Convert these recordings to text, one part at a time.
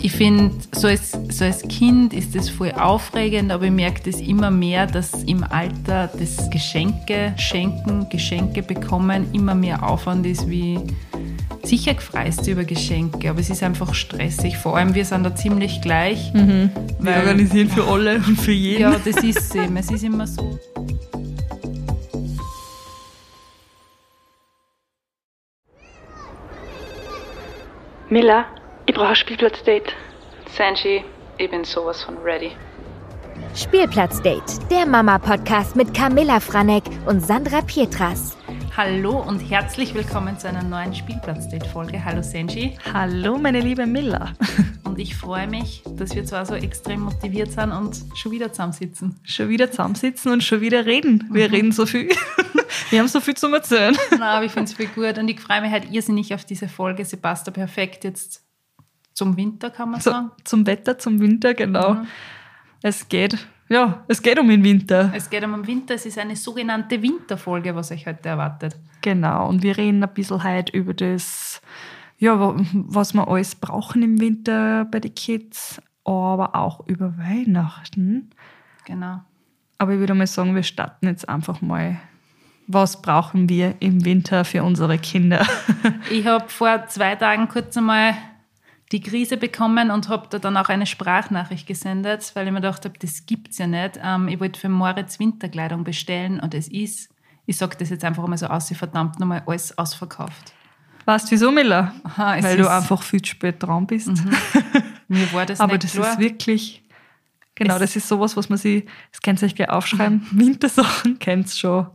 Ich finde, so als, so als Kind ist das voll aufregend, aber ich merke das immer mehr, dass im Alter das Geschenke schenken, Geschenke bekommen immer mehr Aufwand ist wie sicher gefreist über Geschenke, aber es ist einfach stressig. Vor allem, wir sind da ziemlich gleich. Mhm. Wir organisieren für alle und für jeden. Ja, das ist es eben. Es ist immer so. Miller, brauche ein Spielplatzdate. Sanji, ich bin sowas von ready. Spielplatzdate, der Mama-Podcast mit Camilla Franek und Sandra Pietras. Hallo und herzlich willkommen zu einer neuen Spielplatzdate-Folge. Hallo Senji. Hallo, meine liebe Miller. Und ich freue mich, dass wir zwar so extrem motiviert sind und schon wieder zusammensitzen. Schon wieder zusammensitzen und schon wieder reden. Wir mhm. reden so viel. Wir haben so viel zu erzählen. Na, aber ich finde es viel gut und ich freue mich halt irrsinnig auf diese Folge. Sie passt da perfekt jetzt zum Winter, kann man sagen. zum Wetter, zum Winter, genau. Mhm. Es geht, ja, es geht um den Winter. Es geht um den Winter. Es ist eine sogenannte Winterfolge, was euch heute erwartet. Genau. Und wir reden ein bisschen heute über das, ja, was wir alles brauchen im Winter bei den Kids, aber auch über Weihnachten. Genau. Aber ich würde mal sagen, wir starten jetzt einfach mal was brauchen wir im Winter für unsere Kinder? ich habe vor zwei Tagen kurz einmal die Krise bekommen und habe da dann auch eine Sprachnachricht gesendet, weil ich mir gedacht habe, das gibt es ja nicht. Ähm, ich wollte für Moritz Winterkleidung bestellen und es ist, ich sage das jetzt einfach mal so aus, verdammt nochmal alles ausverkauft. Weißt du wieso, Miller? Aha, weil du einfach viel zu spät dran bist. Mhm. Mir war das Aber nicht das klar. ist wirklich, genau, es das ist sowas, was man sich, das könnt ihr euch gleich aufschreiben, mhm. Wintersachen kennt schon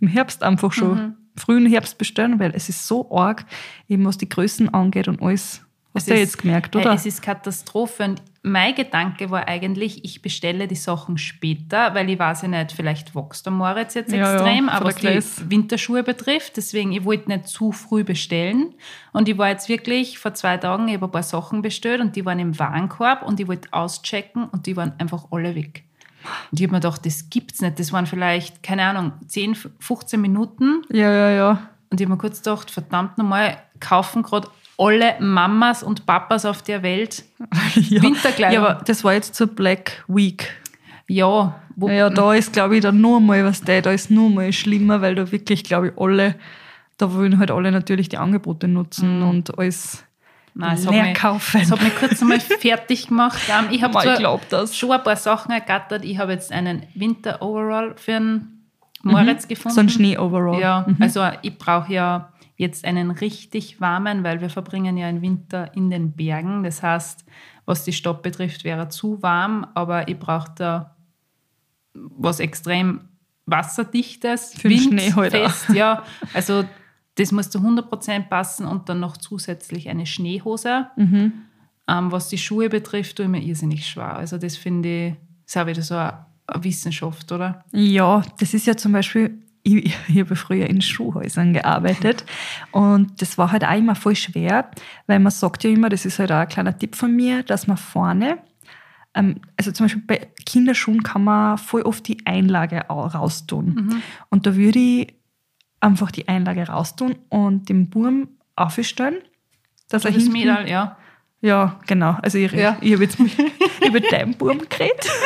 im Herbst einfach schon, mhm. frühen Herbst bestellen, weil es ist so arg, eben was die Größen angeht und alles. Hast du ja jetzt gemerkt, oder? Es ist Katastrophe. Und mein Gedanke war eigentlich, ich bestelle die Sachen später, weil ich weiß ja nicht, vielleicht wächst der Moritz jetzt ja, extrem, ja, aber was die Winterschuhe betrifft. Deswegen, ich wollte nicht zu früh bestellen. Und ich war jetzt wirklich vor zwei Tagen, ich habe ein paar Sachen bestellt und die waren im Warenkorb und ich wollte auschecken und die waren einfach alle weg. Und ich habe mir gedacht, das gibt's nicht. Das waren vielleicht, keine Ahnung, 10, 15 Minuten. Ja, ja, ja. Und ich habe mir kurz gedacht, verdammt nochmal, kaufen gerade alle Mamas und Papas auf der Welt ja. Winterkleidung. Ja, aber das war jetzt zur Black Week. Ja. Wo, ja, da ist, glaube ich, dann nur mal was da, da ist nur mal schlimmer, weil da wirklich, glaube ich, alle, da wollen halt alle natürlich die Angebote nutzen mhm. und alles Nein, es leer hat kaufen. Das hat mich kurz einmal fertig gemacht. Ich habe schon ein paar Sachen ergattert. Ich habe jetzt einen Winter-Overall für einen Moritz mhm. gefunden. So ein Schnee-Overall. Ja, mhm. also ich brauche ja jetzt einen richtig warmen, weil wir verbringen ja einen Winter in den Bergen. Das heißt, was die Stadt betrifft, wäre zu warm, aber ich brauche da was extrem wasserdichtes, für Schnee halt fest, ja. Also das muss zu 100% passen und dann noch zusätzlich eine Schneehose. Mhm. Ähm, was die Schuhe betrifft, tue ich mir irrsinnig schwer. Also das finde ich, ist auch wieder so eine Wissenschaft, oder? Ja, das ist ja zum Beispiel, ich, ich habe früher in Schuhhäusern gearbeitet und das war halt auch immer voll schwer, weil man sagt ja immer, das ist halt auch ein kleiner Tipp von mir, dass man vorne ähm, also zum Beispiel bei Kinderschuhen kann man voll oft die Einlage raustun. Mhm. Und da würde ich einfach die Einlage raustun und den Burm aufstellen. Dass er das hinten, Mädel, ja. Ja, genau. Also ich, ja. ich habe jetzt über deinen Burm geredet.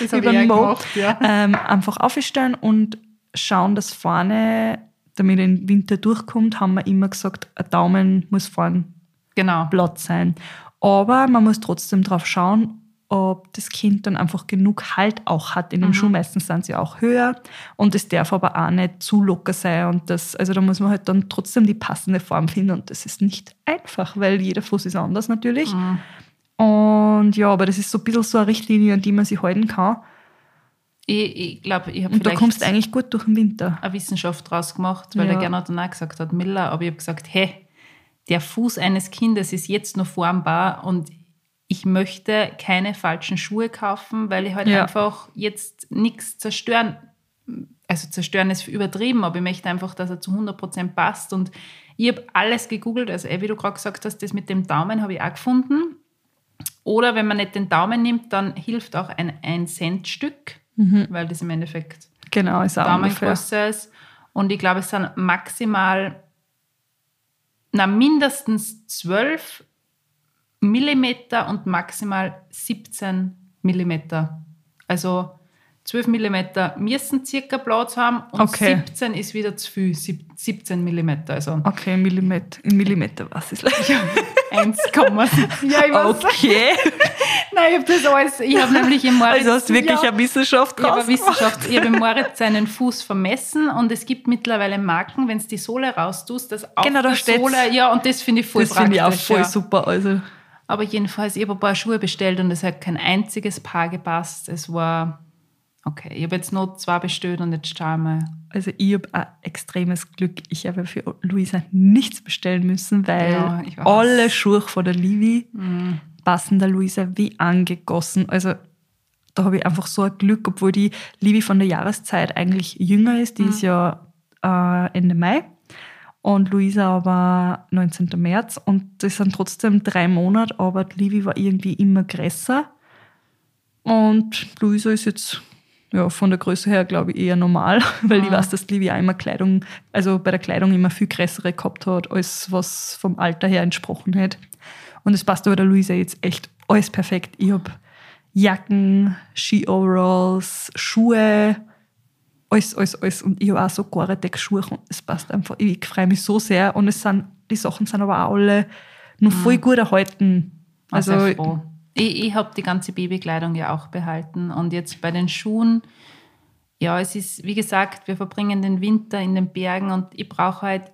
Das habe ich Mo. Gemacht, ja. Ähm, einfach aufstellen und schauen, dass vorne, damit er im Winter durchkommt, haben wir immer gesagt, ein Daumen muss vorne genau. Platz sein. Aber man muss trotzdem drauf schauen, ob das Kind dann einfach genug Halt auch hat. In dem mhm. Schuh meistens sind sie auch höher und es darf aber auch nicht zu locker sein. Und das, also da muss man halt dann trotzdem die passende Form finden und das ist nicht einfach, weil jeder Fuß ist anders natürlich. Mhm. Und ja, aber das ist so ein bisschen so eine Richtlinie, an die man sich halten kann. Ich, ich glaube, ich habe Und du kommst eigentlich gut durch den Winter. Eine Wissenschaft draus gemacht, weil ja. der Gernot dann auch gesagt hat, Miller, aber ich habe gesagt, hey, der Fuß eines Kindes ist jetzt noch formbar und ich möchte keine falschen Schuhe kaufen, weil ich halt ja. einfach jetzt nichts zerstören. Also zerstören ist übertrieben, aber ich möchte einfach, dass er zu 100% passt. Und ich habe alles gegoogelt, also wie du gerade gesagt hast, das mit dem Daumen habe ich auch gefunden. Oder wenn man nicht den Daumen nimmt, dann hilft auch ein 1-Cent-Stück, mhm. weil das im Endeffekt genau, ist Daumengröße ist. Und ich glaube, es sind maximal na, mindestens zwölf Millimeter und maximal 17 Millimeter. Also 12 Millimeter müssen circa Platz haben und Okay. 17 ist wieder zu viel, sieb- 17 Millimeter. Also Okay, Millimeter, in Millimeter, was ist leicht. 1, ja, ich weiß. Okay. Nein, ich habe das alles, ich habe nämlich im Moritz... Also hast du wirklich ja, eine Wissenschaft ich habe draus eine Wissenschaft, ich habe im Moritz seinen Fuß vermessen und es gibt mittlerweile Marken, wenn du die Sohle raustust, dass auf Genau, da der. Sohle, ja, und das finde ich voll Das praktisch. finde ich auch voll ja. super. Also, Aber jedenfalls, ich habe ein paar Schuhe bestellt und es hat kein einziges Paar gepasst. Es war, okay, ich habe jetzt noch zwei bestellt und jetzt schauen wir. also ich habe ein extremes Glück. Ich habe für Luisa nichts bestellen müssen, weil Ja, alle Schuhe von der Livi passen der Luisa wie angegossen. Also da habe ich einfach so ein Glück, obwohl die Livi von der Jahreszeit eigentlich jünger ist. Die ist ja äh, Ende Mai und Luisa aber 19. März. Und das sind trotzdem drei Monate, aber die Livi war irgendwie immer größer. Und Luisa ist jetzt ja, von der Größe her, glaube ich, eher normal, weil ich weiß, dass Livi auch immer Kleidung, also bei der Kleidung immer viel größere gehabt hat, als was vom Alter her entsprochen hat. Und es passt aber der Luisa jetzt echt alles perfekt. Ich habe Jacken, Ski-Overalls, Schuhe, alles, alles, alles. Und ich habe auch so Gore-Tex-Schuhe und es passt einfach. Ich freue mich so sehr. Und es sind, die Sachen sind aber auch alle noch voll gut erhalten. Also, Also, froh. Ich, ich habe die ganze Babykleidung ja auch behalten und jetzt bei den Schuhen, ja, es ist, wie gesagt, wir verbringen den Winter in den Bergen und ich brauche halt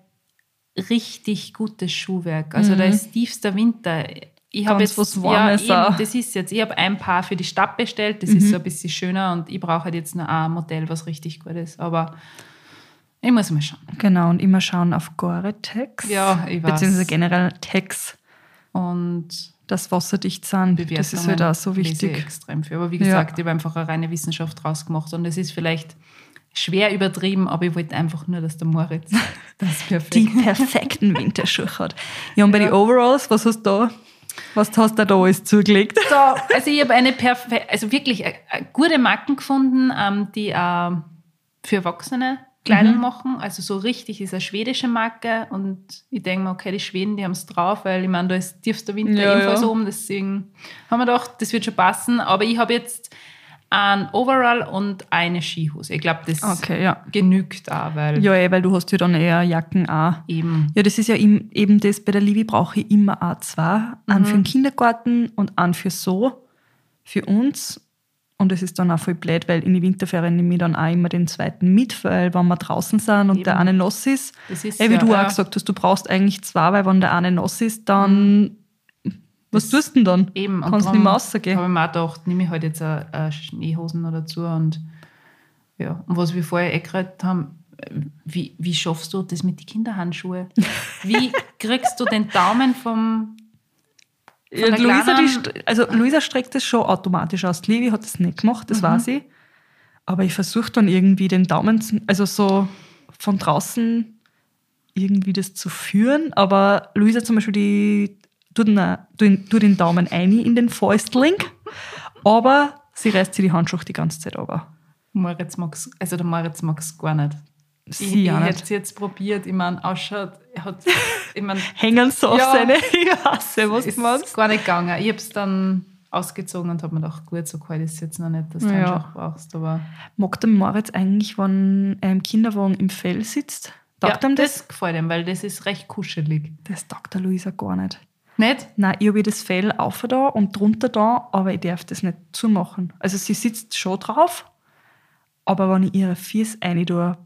richtig gutes Schuhwerk. Also da ist tiefster Winter. Ich habe Mhm. Jetzt, was ja, Warmes eben, auch. das ist jetzt, ich habe ein Paar für die Stadt bestellt, das Mhm. ist so ein bisschen schöner und ich brauche halt jetzt noch ein Modell, was richtig gut ist. Aber ich muss mal schauen. genau, und immer schauen auf Gore-Tex. Ja, ich weiß. Beziehungsweise generell Tex, Und das wasserdicht sind. Das ist halt auch so wichtig. extrem viel. Aber wie Ja. gesagt, ich habe einfach eine reine Wissenschaft draus gemacht und es ist vielleicht schwer übertrieben, aber ich wollte einfach nur, dass der Moritz das perfekt Die perfekten Winterschuhe hat. Ja, und bei Ja. den Overalls, was hast du da? Was hast du da alles zugelegt? So, also ich habe eine perfekte, also wirklich äh, äh, gute Marken gefunden, ähm, die äh, für Erwachsene Kleidung Mhm. machen. Also so richtig ist eine schwedische Marke und ich denke mir, okay, die Schweden, die haben es drauf, weil ich meine, da ist tiefster Winter Ja, ebenfalls ja. oben, deswegen haben wir gedacht, das wird schon passen. Aber ich habe jetzt ein Overall und eine Skihose. Ich glaube, das Okay, ja. genügt auch, weil Ja, eh, weil du hast ja dann eher Jacken auch. eben Ja, das ist ja eben das, bei der Livi brauche ich immer auch zwei. Einen für den Kindergarten und einen für so, für uns. Und das ist dann auch voll blöd, weil in die Winterferien nehme ich dann auch immer den zweiten mit, weil wenn wir draußen sind und Eben. der eine nass ist, ist eh, wie ja, du ja. auch gesagt hast, du brauchst eigentlich zwei, weil wenn der eine nass ist, dann was Das- tust du denn dann? Eben, Kannst nicht mehr rausgehen. habe ich mir auch gedacht, nehme ich halt jetzt eine, eine Schneehosen oder dazu und ja, und was wir vorher eh geredet haben, wie, wie schaffst du das mit den Kinderhandschuhen? Wie kriegst du den Daumen vom Ja, Luisa, die, also Luisa streckt das schon automatisch aus. Levi hat das nicht gemacht, Mhm. das weiß ich. Aber ich versuche dann irgendwie den Daumen, also so von draußen irgendwie das zu führen. Aber Luisa zum Beispiel, die tut den, tut den- Daumen ein in den Fäustling, aber sie reißt sich die Handschuhe die ganze Zeit aber. Moritz mag's, also der Moritz mag es gar nicht. Ich, Sie ich es jetzt probiert, ich meine, ausschaut, er hat, ich meine, Hängen so auf Ja. seine, ich hasse, was ist du meinst. gar nicht gegangen. Ich habe es dann ausgezogen und habe mir gedacht, gut, so kalt ist es jetzt noch nicht, dass du Ja. Handschuhe brauchst, aber Mag der Moritz eigentlich, wenn im Kinderwagen im Fell sitzt? Taugt ja, ihm das? das gefällt ihm, weil das ist recht kuschelig. Das taugt der Luisa gar nicht. Nicht? Nein, ich habe das Fell auf da und drunter da, aber ich darf das nicht zumachen. Also sie sitzt schon drauf, aber wenn ich ihre Füße rein tue,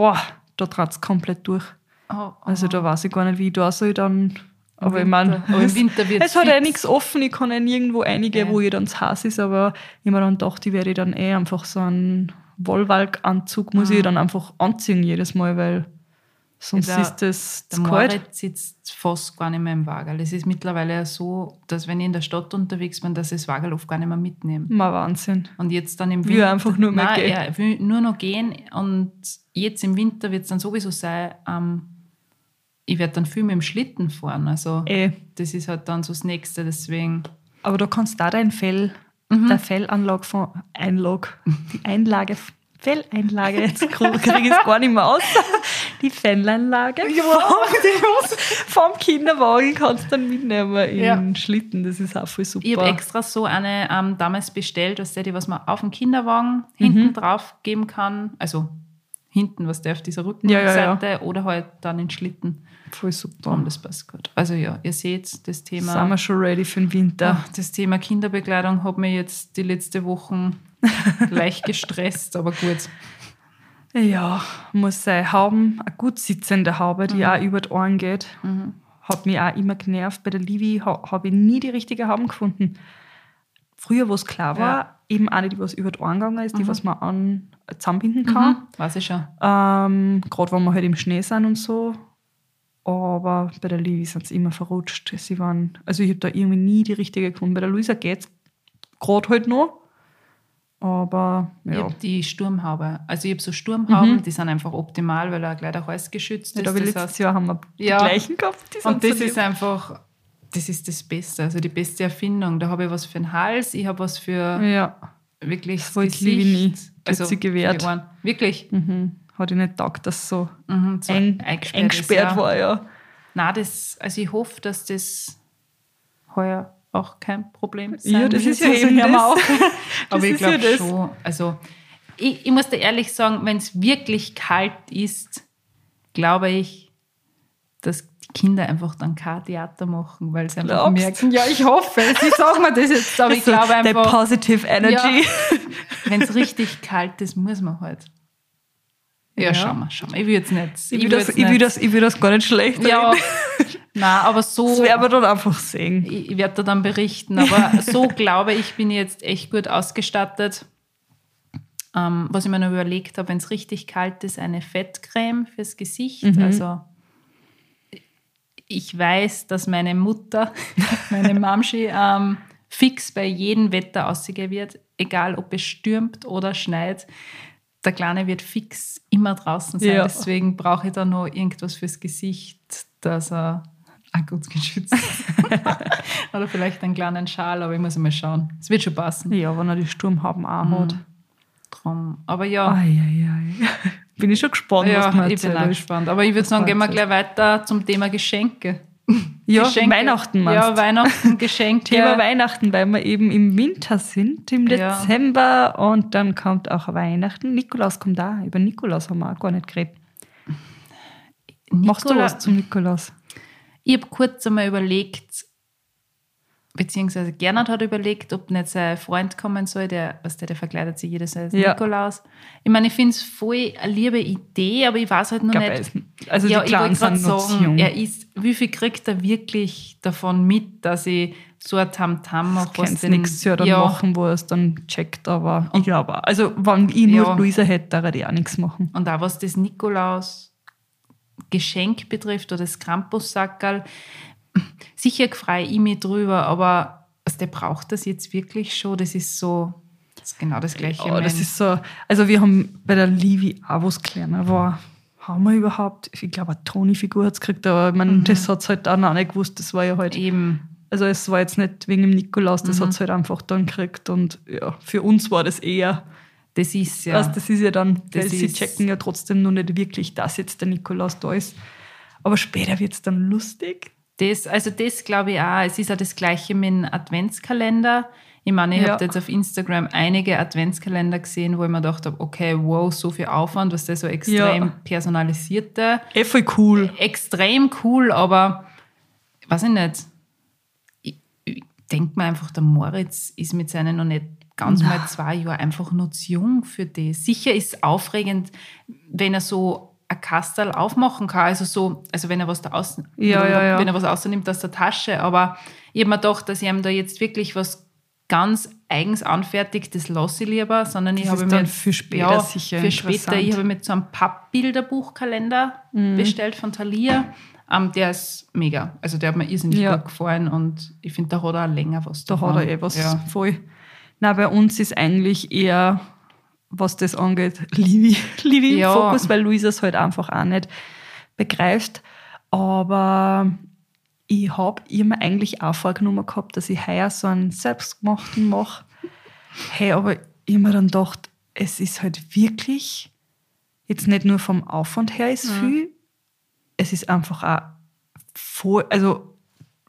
boah, da trat es komplett durch. Oh, Also da weiß ich gar nicht, wie ich da soll dann. Aber ich meine, Aber im Winter wird's es hat ja nichts offen, ich kann ja nirgendwo einige, Ja. wo ihr dann zu Haus ist, aber ich mir dann dachte, ich werde dann eh einfach so einen Wollwalk-Anzug, muss ich dann einfach anziehen jedes Mal, weil sonst. Ja, der- ist das Der zu kalt. Moritz sitzt fast gar nicht mehr im Wagel. Es ist mittlerweile ja so, dass wenn ich in der Stadt unterwegs bin, dass ich das Wagel oft gar nicht mehr mitnehme. Mal Wahnsinn. Und jetzt dann im Will Winter. einfach nur mehr Nein, gehen. Er will nur noch gehen. Und jetzt im Winter wird es dann sowieso sein, ähm, ich werde dann viel mit dem Schlitten fahren. Also Eh. das ist halt dann so das Nächste. Deswegen, Aber da kannst du auch dein Fell, Mhm. der Fellanlage von Einlage, die Einlage Felleinlage, jetzt kriege ich es gar nicht mehr aus. Die Felleinlage vom, vom Kinderwagen kannst du dann mitnehmen in Ja. Schlitten. Das ist auch voll super. Ich habe extra so eine ähm, damals bestellt, was der, die was man auf dem Kinderwagen hinten Mhm. drauf geben kann. Also hinten, was der auf dieser Ja, ja, Rückenseite oder halt dann in Schlitten. voll super. Und das passt gut. Also ja, ihr seht, das Thema, Sind wir schon ready für den Winter? Ah, das Thema Kinderbekleidung hat mir jetzt die letzten Wochen leicht gestresst, aber gut. Ja, muss sein. Hauben, eine gut sitzende Haube, Mhm. die auch über die Ohren geht, hat mich auch immer genervt. Bei der Livi ha, habe ich nie die richtige Hauben gefunden. Früher, wo es klar war, Ja. eben eine, die was über die Ohren gegangen ist, die was man an, zusammenbinden kann. Mhm. Weiß ich schon. Ähm, Gerade wenn wir halt im Schnee sind und so. Aber bei der Livi sind sie immer verrutscht. Sie waren, also ich habe da irgendwie nie die richtige gefunden. Bei der Luisa geht es gerade halt noch. Aber Ich ja. habe die Sturmhaube. Also ich habe so Sturmhauben, die sind einfach optimal, weil er gleich der Hals geschützt ja ist. da wir Das letztes heißt- Jahr haben wir die Ja. gleichen gehabt. Die Und das so ist einfach, das ist das Beste, also die beste Erfindung. Da habe ich was für den Hals, ich habe was für Ja, wirklich voll Liebe nie. Hat sie gewährt. Ohren. Wirklich. mhm. hat ich nicht gedacht, dass so Mhm, so eng, eingesperrt eingesperrt ist, ja. war. Ja. Nein, das, also ich hoffe, dass das heuer auch kein Problem sein Ja, das wird. ist ja Also eben das. auch. Das Aber ich ja glaube das. schon, also ich, ich muss dir ehrlich sagen, wenn es wirklich kalt ist, glaube ich, dass die Kinder einfach dann kein Theater machen, weil sie einfach Glaubst? merken, ja, ich hoffe, sie sagen mir das jetzt, aber ich So, glaube der einfach, Positive Energy. wenn es richtig kalt ist, muss man halt. Ja, Ja. schauen wir, schauen wir. Ich will jetzt nicht. Ich will, das, ich, will das, ich will das gar nicht schlecht Ja, reden. Nein, aber so. Das werden wir dann einfach sehen. ich, ich werde da dann berichten, aber so glaube ich, bin ich jetzt echt gut ausgestattet. Ähm, was ich mir noch überlegt habe, wenn es richtig kalt ist, eine Fettcreme fürs Gesicht. Also ich weiß, dass meine Mutter, meine Mamschi, ähm, fix bei jedem Wetter aussehen wird, egal ob es stürmt oder schneit. Der Kleine wird fix immer draußen sein. Ja. Deswegen brauche ich da noch irgendwas fürs Gesicht, dass er auch gut geschützt ist. oder vielleicht einen kleinen Schal, aber ich muss mal schauen. Es wird schon passen. Ja, wenn er die Sturmhaben auch hat. Drum. Aber ja, Ai, ai, ai. Bin ich schon gespannt, was ja du mir ich bin auch gespannt. Aber ich würde sagen, gehen wir gleich weiter zum Thema Geschenke. Ja, Geschenke. Weihnachten meinst Ja, Weihnachten, Geschenke. Thema Weihnachten, weil wir eben im Winter sind, im Ja. Dezember und dann kommt auch Weihnachten. Nikolaus kommt da. Über Nikolaus haben wir auch gar nicht geredet. Machst du Nikola- was zum Nikolaus? Ich habe kurz einmal überlegt, beziehungsweise Gernot hat überlegt, ob nicht sein Freund kommen soll, der, was der, der verkleidet sich jedes Jahr als Ja. Nikolaus. Ich meine, ich finde es voll eine liebe Idee, aber ich weiß halt noch Ich nicht. also die ja, ich Kleinen wollte gerade zu sagen, er ist, wie viel kriegt er wirklich davon mit, dass ich so ein Tamtam mache? was Kannst den- nichts ja dann ja, machen, wo er es dann checkt, aber ich glaube, also wenn ich nur Ja. Luisa hätte, würde ich auch nichts machen. Und auch was das Nikolaus-Geschenk betrifft oder das Krampus-Sackerl, sicher freue ich mich drüber, aber also der braucht das jetzt wirklich schon. Das ist so, das ist genau das Gleiche. Ja, das ist so, also wir haben bei der Livi auch, wo es kleiner war, haben wir überhaupt, ich glaube, eine Toni-Figur hat es gekriegt, aber ich meine, Mhm. das hat es halt dann auch nicht gewusst, das war ja halt, eben. also es war jetzt nicht wegen dem Nikolaus, Mhm. das hat es halt einfach dann gekriegt und ja, für uns war das eher, Das ist ja. also das ist ja dann, Das weil sie ist- checken ja trotzdem noch nicht wirklich, dass jetzt der Nikolaus da ist. Aber später wird es dann lustig. Das, also das glaube ich auch. Es ist ja das Gleiche mit dem Adventskalender. Ich meine, ich Ja. habe jetzt auf Instagram einige Adventskalender gesehen, wo ich mir gedacht habe, okay, wow, so viel Aufwand, was das so extrem Ja. personalisierte. Eh voll cool. Extrem cool, aber weiß ich nicht. Ich, ich denke mir einfach, der Moritz ist mit seinen noch nicht ganz mal zwei Jahren einfach nur zu jung für das. Sicher ist es aufregend, wenn er so ein Kastel aufmachen kann, also so, also wenn er was da außen, Ja, ja, ja. wenn er was außernimmt aus der Tasche, aber ich habe mir gedacht, dass ich ihm da jetzt wirklich was ganz eigens anfertigt, das lasse ich lieber, sondern ich Das habe ist mir für später ja, sicher für später, ich habe mir so einen Pappbilderbuchkalender Mhm. bestellt von Thalia. Ähm, der ist mega. Also der hat mir irrsinnig Ja. gut gefallen und ich finde, da hat er auch länger was Da hat er eh was voll. Na, bei uns ist eigentlich eher, was das angeht, Livi, Livi Ja. im Fokus, weil Luisa es halt einfach auch nicht begreift. Aber ich habe mir eigentlich auch vorgenommen gehabt, dass ich heuer so einen selbstgemachten mache. Hey, aber ich mir dann gedacht, es ist halt wirklich, jetzt nicht nur vom Aufwand her ist viel, es ist einfach auch voll, also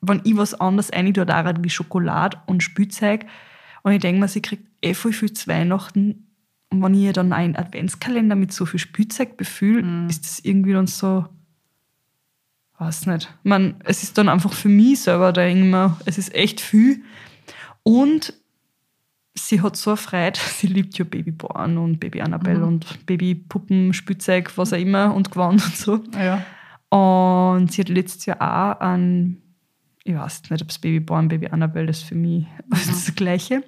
wenn ich was anderes rein tue, wie Schokolade und Spielzeug, und ich denke mir, sie kriegt eh voll viel zu Weihnachten, und wenn ich ihr dann einen Adventskalender mit so viel Spielzeug befühle, ist das irgendwie dann so, weiß nicht. Ich meine, es ist dann einfach für mich selber, da immer, es ist echt viel. Und sie hat so eine Freude, sie liebt ja Babyborn und Baby Annabelle und Babypuppen, Spielzeug, was auch immer und Gewand und so. Ja. Und sie hat letztes Jahr auch an, ich weiß nicht, ob es Babyborn, Baby Annabelle ist für mich das Gleiche,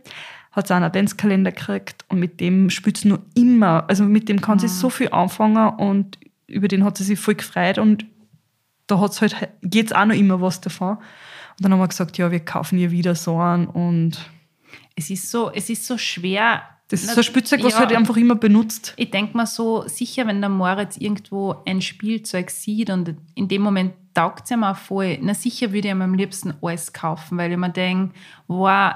hat sie einen Adventskalender gekriegt und mit dem spielt sie noch immer. Also mit dem kann sie so viel anfangen und über den hat sie sich voll gefreut und da hat's halt jetzt auch noch immer was davon. Und dann haben wir gesagt, ja, wir kaufen ihr wieder so einen und Es ist so, es ist so schwer. das ist so ein Spielzeug, was Ja. halt einfach immer benutzt. Ich denke mal so, sicher, wenn der Moritz irgendwo ein Spielzeug sieht und in dem Moment taugt es ihm auch voll, na sicher würde ich ihm am liebsten alles kaufen, weil ich mir denke, wow,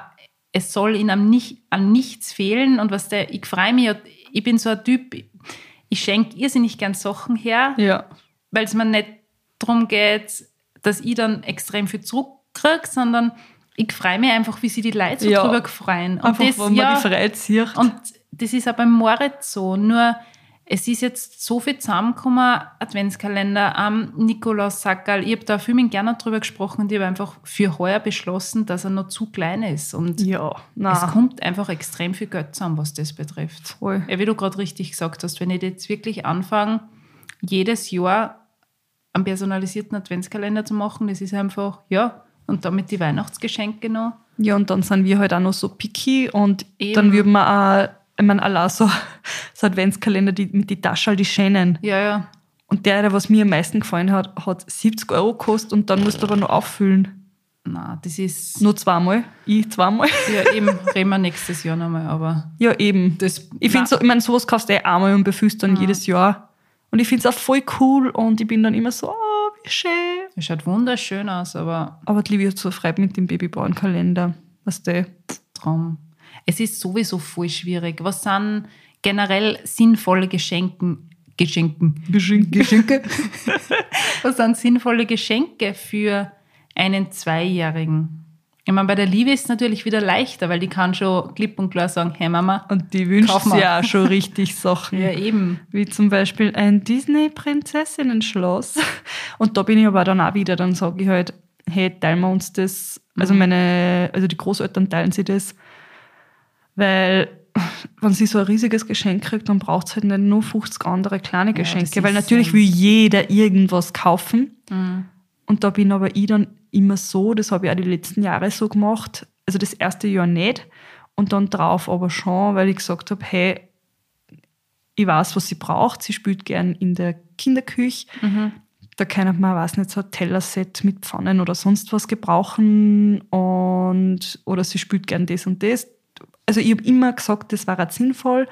es soll ihm am nicht, an nichts fehlen und was der, ich freue mich, ich bin so ein Typ, ich schenke irrsinnig gern Sachen her, Ja. weil es mir nicht darum geht, dass ich dann extrem viel zurückkriege, sondern ich freue mich einfach, wie sich die Leute so Ja. drüber freuen. Und Einfach, das, wenn man ja, die Freude sieht. und das ist auch beim Moritz so. Nur es ist jetzt so viel zusammengekommen, Adventskalender am Nikolaus Sackerl. Ich habe da viel mit gerne drüber gesprochen und ich habe einfach für heuer beschlossen, dass er noch zu klein ist. Und ja, es nein. kommt einfach extrem viel Geld zusammen, was das betrifft. Voll. Ja, wie du gerade richtig gesagt hast, wenn ich jetzt wirklich anfange, jedes Jahr einen personalisierten Adventskalender zu machen, das ist einfach, ja, und damit die Weihnachtsgeschenke noch. Ja, und dann sind wir halt auch noch so picky und Eben. dann würden wir auch, ich meine, allein so, so Adventskalender die, mit die Taschen, die schönen. Ja, ja. Und der, der was mir am meisten gefallen hat, hat 70 Euro gekostet und dann musst du aber noch auffüllen. Na, das ist. Nur zweimal. Ich zweimal. Ja, eben reden wir nächstes Jahr nochmal, aber Ja, eben. das. Ich finde so, ich meine, sowas kaufst du eh einmal und befüllst dann jedes Jahr. Und ich finde es auch voll cool und ich bin dann immer so, oh, wie schön. Es schaut wunderschön aus, aber Aber die Liebe hat so frei mit dem Babyborn-Kalender. Weißt du? drum. Es ist sowieso voll schwierig. Was sind generell sinnvolle Geschenken? Geschenken. Geschenke. Was sind sinnvolle Geschenke für einen Zweijährigen? Ich meine, bei der Liebe ist es natürlich wieder leichter, weil die kann schon klipp und klar sagen, hey Mama. Und die wünscht ja auch schon richtig Sachen. Ja, eben. Wie zum Beispiel ein Disney-Prinzessinnen-Schloss. Und da bin ich aber dann auch wieder, dann sage ich halt, hey, teilen wir uns das. Also meine, also die Großeltern teilen sich das. Weil, wenn sie so ein riesiges Geschenk kriegt, dann braucht es halt nicht nur 50 andere kleine Geschenke. weil ist, natürlich will jeder irgendwas kaufen. Und da bin aber ich dann immer so, das habe ich auch die letzten Jahre so gemacht, also das erste Jahr nicht und dann drauf aber schon, weil ich gesagt habe, hey, ich weiß, was sie braucht. Sie spielt gern in der Kinderküche. Da kann man, weiß nicht, so ein Tellerset mit Pfannen oder sonst was gebrauchen. Und, oder sie spielt gern das und das. Also ich habe immer gesagt, das war sinnvoll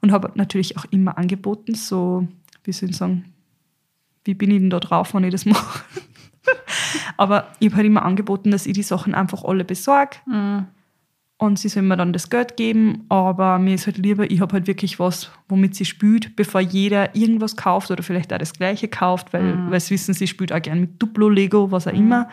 und habe natürlich auch immer angeboten, so, wie soll ich sagen, wie bin ich denn da drauf, wenn ich das mache? Aber ich habe halt immer angeboten, dass ich die Sachen einfach alle besorge. Und sie soll mir dann das Geld geben, aber mir ist halt lieber, ich habe halt wirklich was, womit sie spielt, bevor jeder irgendwas kauft oder vielleicht auch das Gleiche kauft, weil, weil sie wissen, sie spielt auch gern mit Duplo-Lego, was auch immer.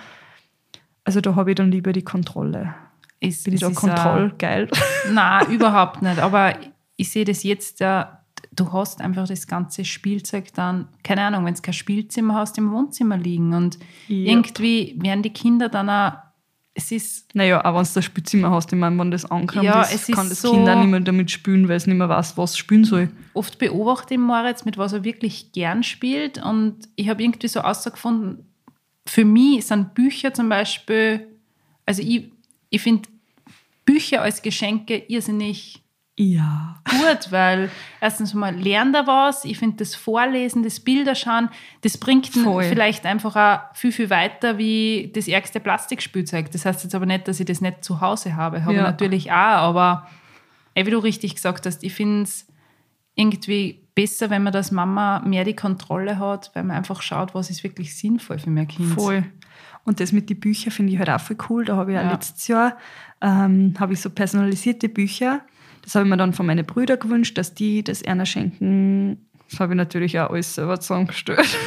Also da habe ich dann lieber die Kontrolle. Ist, Bin ich es da kontrollgeil? Nein, überhaupt nicht. Aber ich sehe das jetzt ja, du hast einfach das ganze Spielzeug dann, keine Ahnung, wenn du kein Spielzimmer hast, im Wohnzimmer liegen. Und Ja. irgendwie werden die Kinder dann auch, es ist, Naja, auch wenn du das Spielzimmer hast, ich meine, wenn das ankommt, Ja, ist, es ist kann das so- Kind auch nicht mehr damit spielen, weil es nicht mehr weiß, was es spielen soll. oft beobachte ich Moritz, mit was er wirklich gern spielt. Und ich habe irgendwie so herausgefunden, für mich sind Bücher zum Beispiel, also ich, ich finde Bücher als Geschenke irrsinnig Ja. gut, weil erstens mal lernt er was, ich finde das Vorlesen, das Bilderschauen, das bringt Voll. vielleicht einfach auch viel, viel weiter wie das ärgste Plastikspielzeug. Das heißt jetzt aber nicht, dass ich das nicht zu Hause habe. Habe Ja. natürlich auch, aber eh, wie du richtig gesagt hast, ich finde es irgendwie besser, wenn man als Mama mehr die Kontrolle hat, weil man einfach schaut, was ist wirklich sinnvoll für mein Kind. Voll. Und das mit den Büchern finde ich halt auch voll cool. Da habe ich ja Ja. letztes Jahr ähm, habe ich so personalisierte Bücher. Das habe ich mir dann von meinen Brüdern gewünscht, dass die das einer schenken. Das habe ich natürlich auch alles selber zusammengestellt.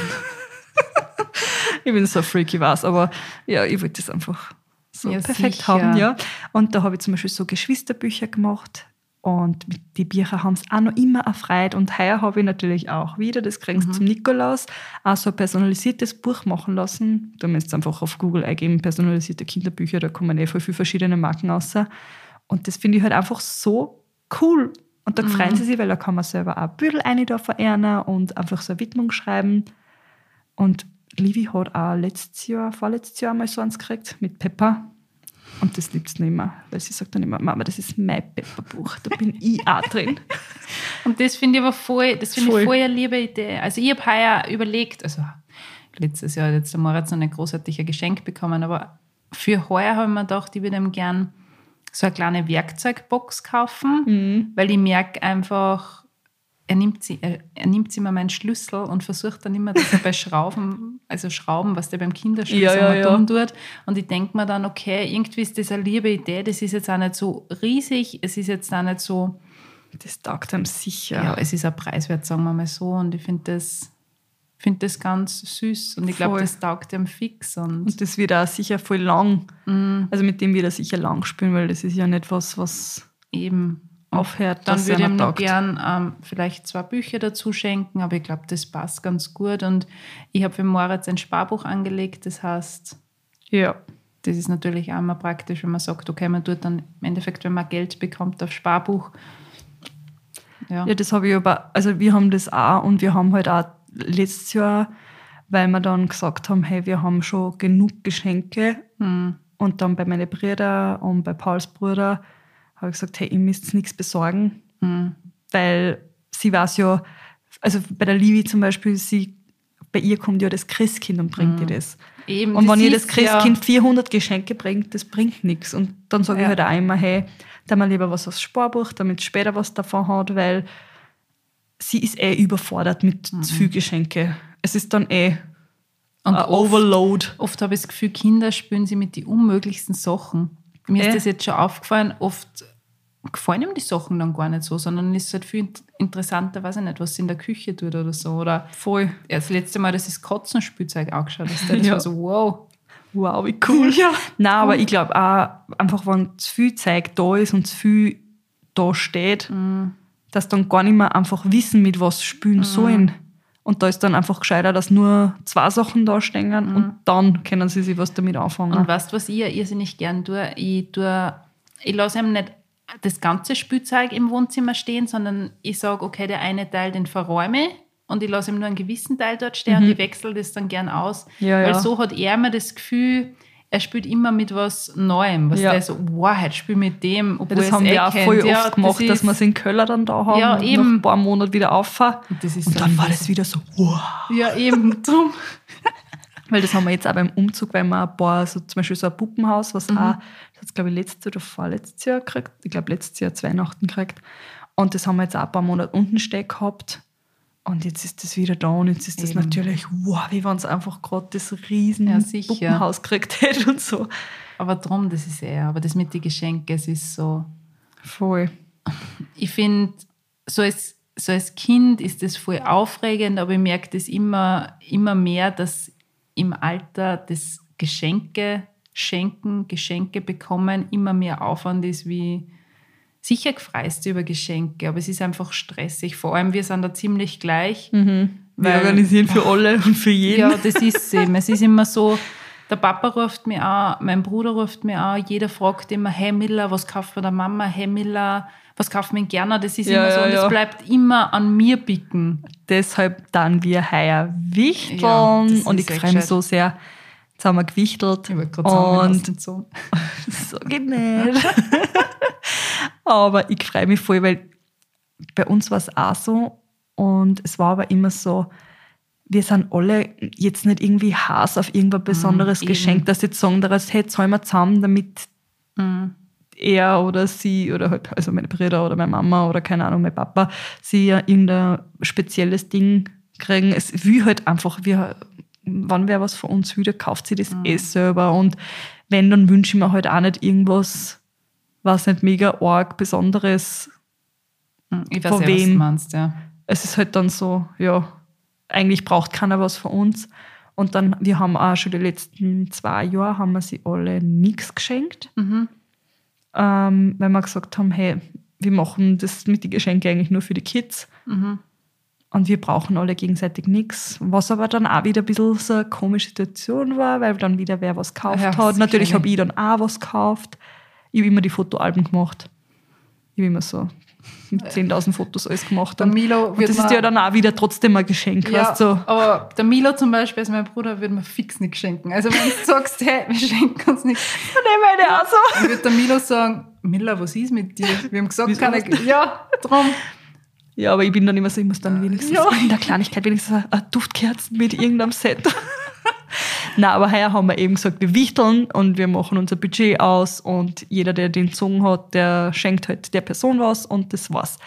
ich bin so freaky was, aber ja, ich wollte das einfach so Ja, perfekt sicher. haben, ja. Und da habe ich zum Beispiel so Geschwisterbücher gemacht. Und die Bücher haben es auch noch immer erfreut. Und heuer habe ich natürlich auch wieder, das kriegst du zum Nikolaus, auch so ein personalisiertes Buch machen lassen. Da müsst ihr einfach auf Google eingeben, personalisierte Kinderbücher, da kommen eh voll viele verschiedene Marken raus. Und das finde ich halt einfach so cool. Und da freuen sie sich, weil da kann man selber auch Büdel rein da verehren und einfach so eine Widmung schreiben. Und Livi hat auch letztes Jahr, vorletztes Jahr mal so eins gekriegt mit Pepper. Und das liebt sie nicht mehr, weil sie sagt dann immer, Mama, das ist mein Pepper-Buch, da bin ich auch drin. Und das finde ich aber voll, das finde ich voll eine liebe Idee. Also ich habe heuer überlegt, also letztes Jahr hat jetzt der Moritz noch ein Geschenk bekommen, aber für heuer habe ich mir gedacht, ich würde ihm gern so eine kleine Werkzeugbox kaufen, Mhm. weil ich merke einfach, er nimmt, sie, er, er nimmt sie immer meinen Schlüssel und versucht dann immer, dass er bei Schrauben, also Schrauben, was der beim Kinderschlüssel Ja, ja, mal ja. dumm tut. Und ich denke mir dann, okay, irgendwie ist das eine liebe Idee, das ist jetzt auch nicht so riesig, es ist jetzt auch nicht so, Das taugt einem sicher. ja, es ist auch preiswert, sagen wir mal so. Und ich finde das, find das ganz süß. Und ich glaube, das taugt dem fix. Und, Und das wird auch sicher voll lang. Mhm. Also mit dem wird er sicher lang spielen, weil das ist ja nicht was, was eben. Aufhört. Dann würde ich ihm noch gern ähm, vielleicht zwei Bücher dazu schenken, aber ich glaube, das passt ganz gut. Und ich habe für Moritz ein Sparbuch angelegt. Das heißt, Ja. das ist natürlich auch immer praktisch, wenn man sagt, okay, man tut dann im Endeffekt, wenn man Geld bekommt auf Sparbuch. Ja. Ja, das habe ich aber, also wir haben das auch und wir haben halt auch letztes Jahr, weil wir dann gesagt haben, hey, wir haben schon genug Geschenke Hm. und dann bei meinen Brüdern und bei Pauls Bruder habe ich gesagt, hey, ihr müsst nichts besorgen, Hm. weil sie weiß ja, also bei der Livi zum Beispiel, sie, bei ihr kommt ja das Christkind und bringt ihr das. Eben, Und wenn ihr das Christkind 400 Geschenke bringt, das bringt nichts. Und dann sage Ja. ich halt auch immer, hey, da mal lieber was aufs Sparbuch, damit später was davon hat, weil sie ist eh überfordert mit Mhm. zu viel Geschenke. Es ist dann eh Und ein oft- Overload. Oft habe ich das Gefühl, Kinder spüren sie mit den unmöglichsten Sachen. Mir Äh. ist das jetzt schon aufgefallen, oft gefallen ihm die Sachen dann gar nicht so, sondern es ist halt viel int- interessanter, weiß ich nicht, was sie in der Küche tut oder so. Oder Voll. das letzte Mal, dass ich das Katzenspielzeug angeschaut habe, das Ja. war so, wow. Wow, wie cool. Ja. Nein, aber ich glaube auch, einfach wenn zu viel Zeug da ist und zu viel da steht, Mhm. dass dann gar nicht mehr einfach wissen, mit was sie spielen sollen. Und da ist dann einfach gescheiter, dass nur zwei Sachen da stehen und dann können sie sich was damit anfangen. Mhm. Und weißt du, was ich ja irrsinnig gern tue? Ich, tue, ich lasse ihm nicht das ganze Spielzeug im Wohnzimmer stehen, sondern ich sage, okay, der eine Teil, den verräume ich und ich lasse ihm nur einen gewissen Teil dort stehen und ich wechsle das dann gern aus. Mhm. Ja, Weil ja. so hat er immer das Gefühl, er spielt immer mit was Neuem. Was Ja. der so, wow, heute spiel mit dem, obwohl Ja, das haben eh wir auch kennt. voll oft Ja, gemacht, das dass wir es in Köller dann da haben Ja, und eben. nach ein paar Monaten wieder auffahren. Und das ist Und dann dann war das wieder so, wow. Ja, eben, drum. Weil das haben wir jetzt auch beim Umzug, weil wir ein paar, so zum Beispiel so ein Puppenhaus, was auch, das hat glaube ich letztes oder vorletztes Jahr gekriegt, ich glaube letztes Jahr zu Weihnachten gekriegt. Und das haben wir jetzt auch ein paar Monate unten stehen gehabt. Und jetzt ist das wieder da und jetzt ist das Eben. natürlich, wow, wie wenn es einfach gerade das riesen Ja, sicher. Puppenhaus gekriegt hätte und so. Aber drum, das ist eher, aber das mit den Geschenken, es ist so, Voll. ich finde, so als, so als Kind ist das voll aufregend, aber ich merke das immer, immer mehr, dass im Alter das Geschenke schenken, Geschenke bekommen immer mehr Aufwand ist wie sicher gefreist über Geschenke, aber es ist einfach stressig. Vor allem, wir sind da ziemlich gleich. Wir Weil- organisieren für alle und für jeden. Ja, das ist es eben. Es ist immer so, der Papa ruft mich an, mein Bruder ruft mich an, jeder fragt immer, hey Miller, was kauft man der Mama? Hey Miller, was kauft man gerne? Das ist Ja, immer so ja, und ja. es bleibt immer an mir bicken. Deshalb dann wir heuer wichteln. Das und ich freue mich so sehr. Jetzt haben wir gewichtelt. Ich wollte gerade sagen, so. so geht nicht. aber ich freue mich voll, weil bei uns war es auch so. Und es war aber immer so, wir sind alle jetzt nicht irgendwie Hass auf irgendwas besonderes eben. Geschenk, dass jetzt sagen, dass hey, zahlen wir zusammen, damit er oder sie oder halt, also meine Brüder oder meine Mama oder keine Ahnung, mein Papa, sie ja irgendein spezielles Ding kriegen. Es will halt einfach, wir, wann wer was von uns wieder, kauft sie das eh selber. Und wenn, dann wünsche ich mir halt auch nicht irgendwas, was nicht mega arg Besonderes, Hm, Ich weiß Von ja, was du wem? meinst, ja. es ist halt dann so, ja, eigentlich braucht keiner was von uns. Und dann, wir haben auch schon die letzten zwei Jahre, haben wir sie alle nichts geschenkt. Mhm. Ähm, weil wir gesagt haben, hey, wir machen das mit den Geschenken eigentlich nur für die Kids. Mhm. Und wir brauchen alle gegenseitig nichts. Was aber dann auch wieder ein bisschen so eine komische Situation war, weil dann wieder wer was gekauft Ja, hat. Natürlich habe ich dann auch was gekauft. Ich habe immer die Fotoalben gemacht. Ich habe immer so mit 10.000 Fotos alles gemacht. Der Und, Milo und das ist ja dann auch wieder trotzdem ein Geschenk. Ja, weißt du? aber der Milo zum Beispiel, also mein Bruder, würde mir fix nichts schenken. Also wenn du sagst, hey, wir schenken uns nichts, Nee, meine auch so. dann wird der Milo sagen, Mila, was ist mit dir? Wir haben gesagt, keine, ja, drum. Ja, aber ich bin dann immer so, ich muss dann wenigstens Ja. in der Kleinigkeit wenigstens eine Duftkerzen mit irgendeinem Set. Na, aber heuer haben wir eben gesagt, wir wichteln und wir machen unser Budget aus und jeder, der den Song hat, der schenkt halt der Person was und das war's.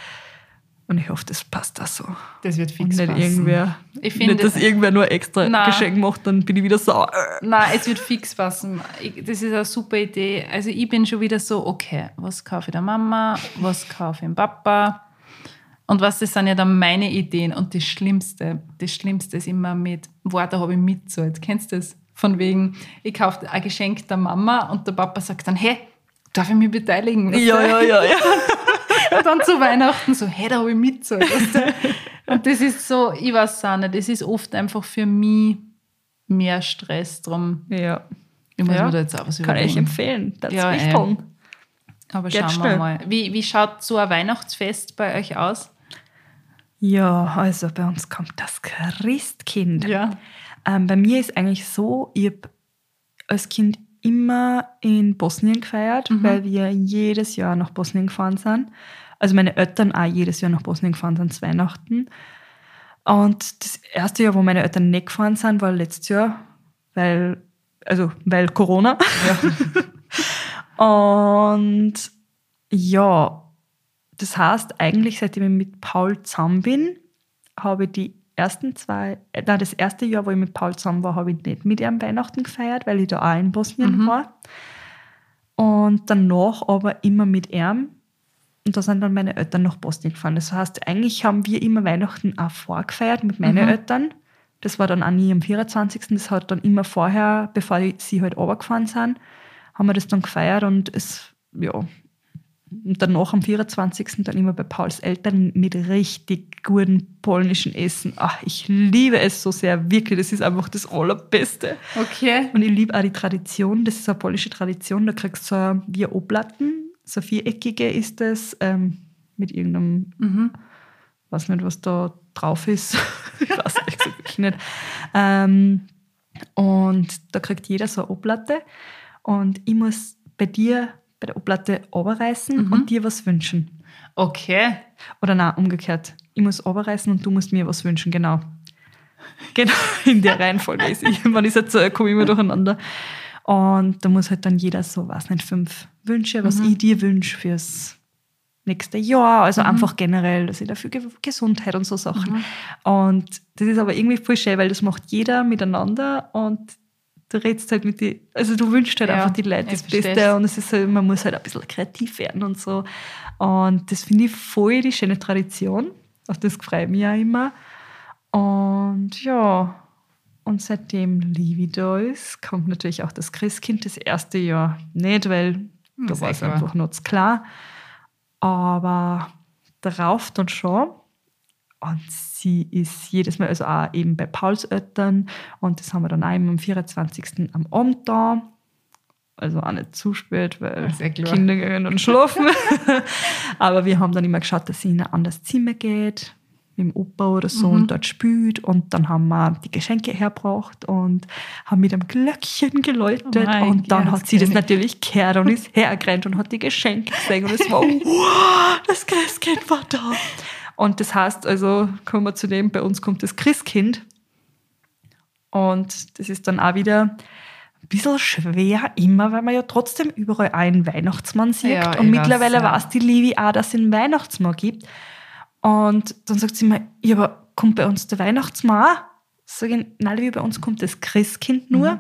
Und ich hoffe, das passt auch so. Das wird Und fix nicht passen. irgendwer, Ich finde- nicht, dass irgendwer nur extra Na. Geschenk macht, dann bin ich wieder sauer. Nein, es wird fix passen. Ich, das ist eine super Idee. Also ich bin schon wieder so, okay, was kaufe ich der Mama, was kaufe ich dem Papa? Und was, das sind ja dann meine Ideen. Und das Schlimmste, das Schlimmste ist immer mit, wow, da habe ich mitzahlt. Kennst du das? Von wegen, ich kaufe ein Geschenk der Mama und der Papa sagt dann, hey, darf ich mich beteiligen? Weißt Ja, du? ja, ja, ja. Und dann zu Weihnachten so, hey, da habe ich mitzahlt. Weißt du? Und das ist so, ich weiß auch nicht, das ist oft einfach für mich mehr Stress drum. ja. Ich muss Ja. mir da jetzt auch was Kann ich überlegen. empfehlen. Das Ja, ja, ähm, Aber Geht schauen schnell. wir mal. Wie, wie schaut so ein Weihnachtsfest bei euch aus? Ja, also bei uns kommt das Christkind. Ja. Ähm, bei mir ist eigentlich so, ich habe als Kind immer in Bosnien gefeiert, weil wir jedes Jahr nach Bosnien gefahren sind. Also meine Eltern auch jedes Jahr nach Bosnien gefahren sind zu Weihnachten. Und das erste Jahr, wo meine Eltern nicht gefahren sind, war letztes Jahr, weil, also, weil Corona. Und ja, das heißt, eigentlich, seitdem ich mit Paul zusammen bin, habe ich die ersten zwei, äh, nein, das erste Jahr, wo ich mit Paul zusammen war, habe ich nicht mit ihm Weihnachten gefeiert, weil ich da auch in Bosnien war. Und danach aber immer mit ihm. Und da sind dann meine Eltern nach Bosnien gefahren. Das heißt, eigentlich haben wir immer Weihnachten auch vorgefeiert mit meinen Eltern. Das war dann auch nie am 24. Das hat dann immer vorher, bevor sie halt runtergefahren sind, haben wir das dann gefeiert und es, ja, und danach am 24. dann immer bei Pauls Eltern mit richtig guten polnischen Essen. Ach, ich liebe es so sehr, wirklich. Das ist einfach das Allerbeste. Okay. Und ich liebe auch die Tradition. Das ist eine polnische Tradition. Da kriegst du so wie Oblatten, so viereckige ist das, ähm, mit irgendeinem, Mhm. weiß nicht, was da drauf ist. ich weiß wirklich nicht. Ähm, und da kriegt jeder so eine Oblatte. Und ich muss bei dir bei der Oblatte runterreißen und dir was wünschen. Okay. Oder nein, umgekehrt. Ich muss runterreißen und du musst mir was wünschen, genau. Genau, in der Reihenfolge ist ich. Ich es erzähle, komme ich immer durcheinander. Und da muss halt dann jeder so, weiß nicht, fünf Wünsche, was ich dir wünsche fürs nächste Jahr. Also einfach generell, dass ich dafür Ge Gesundheit und so Sachen. Und das ist aber irgendwie voll schön, weil das macht jeder miteinander und du redest halt mit die, also du wünschst halt Ja, einfach die Leute das. Beste und es ist halt, man muss halt ein bisschen kreativ werden und so. Und das finde ich voll die schöne Tradition. Auf das freue ich mich auch immer. Und ja, und seitdem Livi da ist, kommt natürlich auch das Christkind das erste Jahr nicht, weil da ist war eh es klar. einfach zu klar. Aber darauf dann schon. Und sie ist jedes Mal, also auch eben bei Pauls Eltern. Und das haben wir dann auch immer am 24. am Abend da. Also auch nicht zu spät, weil. Kinder gehen dann schlafen. Aber wir haben dann immer geschaut, dass sie in ein anderes Zimmer geht, mit dem Opa oder so, Mhm. und dort spielt. Und dann haben wir die Geschenke hergebracht und haben mit einem Glöckchen geläutet. Oh und dann hat sie das natürlich gehört und ist hergerannt und hat die Geschenke gesehen. Und es war, wow, das Christkind war da. Und das heißt also, kommen wir zu dem, bei uns kommt das Christkind. Und das ist dann auch wieder ein bisschen schwer immer, weil man ja trotzdem überall einen Weihnachtsmann sieht. Ja, und mittlerweile weiß, ja. weiß die Livi auch, dass es einen Weihnachtsmann gibt. Und dann sagt sie mir, ja, aber kommt bei uns der Weihnachtsmann? Sag ich, nein, Livi, bei uns kommt das Christkind nur. Mhm.